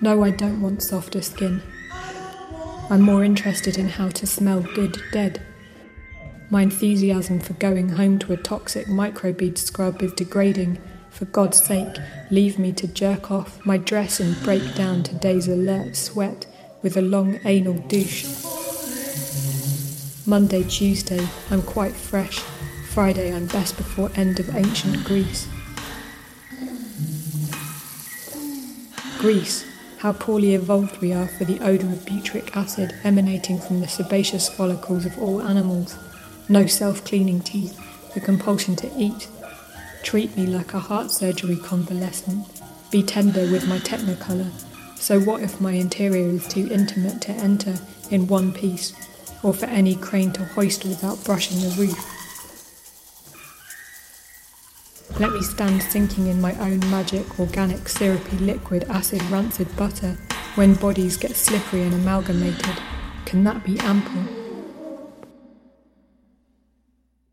No, I don't want softer skin. I'm more interested in how to smell good dead. My enthusiasm for going home to a toxic microbead scrub is degrading. For God's sake, leave me to jerk off my dress and break down today's alert sweat with a long anal douche. Monday, Tuesday, I'm quite fresh. Friday, I'm best before end of ancient Greece. Greece, how poorly evolved we are for the odour of butyric acid emanating from the sebaceous follicles of all animals. No self cleaning teeth, the compulsion to eat. Treat me like a heart surgery convalescent. Be tender with my technicolor. So, what if my interior is too intimate to enter in one piece, or for any crane to hoist without brushing the roof? Let me stand sinking in my own magic, organic, syrupy, liquid, acid, rancid butter when bodies get slippery and amalgamated. Can that be ample?